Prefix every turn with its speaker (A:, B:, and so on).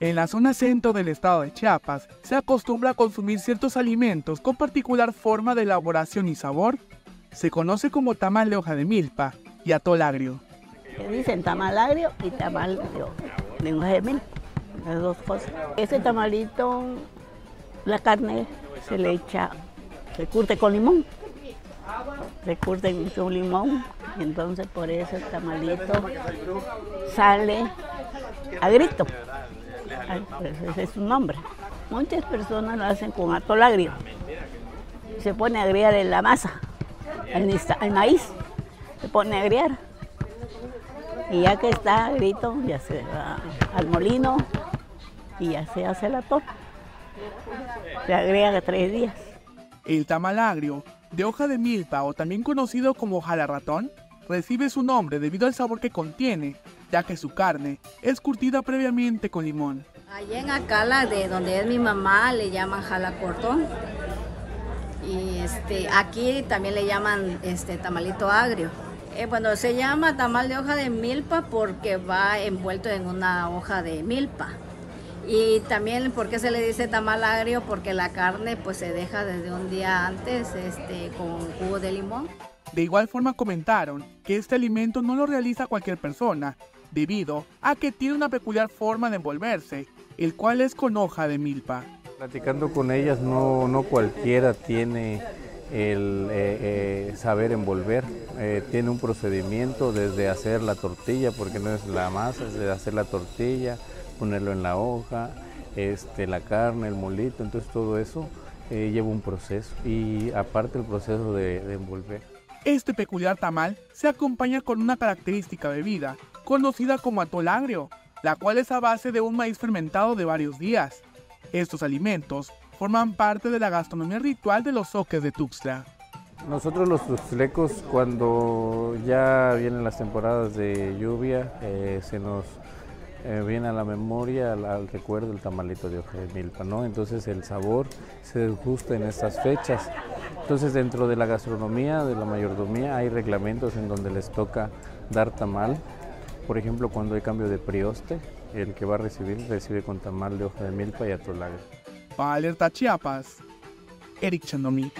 A: En la zona centro del estado de Chiapas se acostumbra a consumir ciertos alimentos con particular forma de elaboración y sabor. Se conoce como tamal de hoja de milpa y atol agrio.
B: Se dicen tamal agrio y tamal de, hoja de milpa, las dos cosas. Ese tamalito, la carne se le echa, se curte con limón. Se curte con limón y entonces por eso el tamalito sale a grito. Ese es su nombre. Muchas personas lo hacen con atol agrio. Se pone a agregar en la masa, el, maíz, se pone a agregar. Y ya que está agrito, ya se va al molino y ya se hace el atol. Se agrega tres días.
A: El tamal agrio, de hoja de milpa o también conocido como jalarratón, recibe su nombre debido al sabor que contiene, ya que su carne es curtida previamente con limón.
C: Allí en Acala, de donde es mi mamá, le llaman jalacortón. Y este, aquí también le llaman este, tamalito agrio. Eh, bueno, se llama tamal de hoja de milpa porque va envuelto en una hoja de milpa. Y también, ¿por qué se le dice tamal agrio? Porque la carne pues se deja desde un día antes este, con jugo de limón.
A: De igual forma comentaron que este alimento no lo realiza cualquier persona, debido a que tiene una peculiar forma de envolverse, el cual es con hoja de milpa.
D: Platicando con ellas, no, no cualquiera tiene el eh, eh, saber envolver. Eh, tiene un procedimiento desde hacer la tortilla, porque no es la masa, es de hacer la tortilla, ponerlo en la hoja, este, la carne, el molito, entonces todo eso lleva un proceso y aparte el proceso de, de envolver.
A: Este peculiar tamal se acompaña con una característica bebida, conocida como atol agrio, la cual es a base de un maíz fermentado de varios días. Estos alimentos forman parte de la gastronomía ritual de los soques de Tuxtla.
D: Nosotros los tuxtlecos cuando ya vienen las temporadas de lluvia eh, se nos eh, viene a la memoria, al, recuerdo el tamalito de hoja de milpa, ¿no? Entonces el sabor se ajusta en estas fechas. Entonces dentro de la gastronomía, de la mayordomía, hay reglamentos en donde les toca dar tamal por ejemplo, cuando hay cambio de prioste, el que va a recibir recibe con tamal de hoja de milpa y atolague.
A: Para Alerta Chiapas, Eric Chandomí.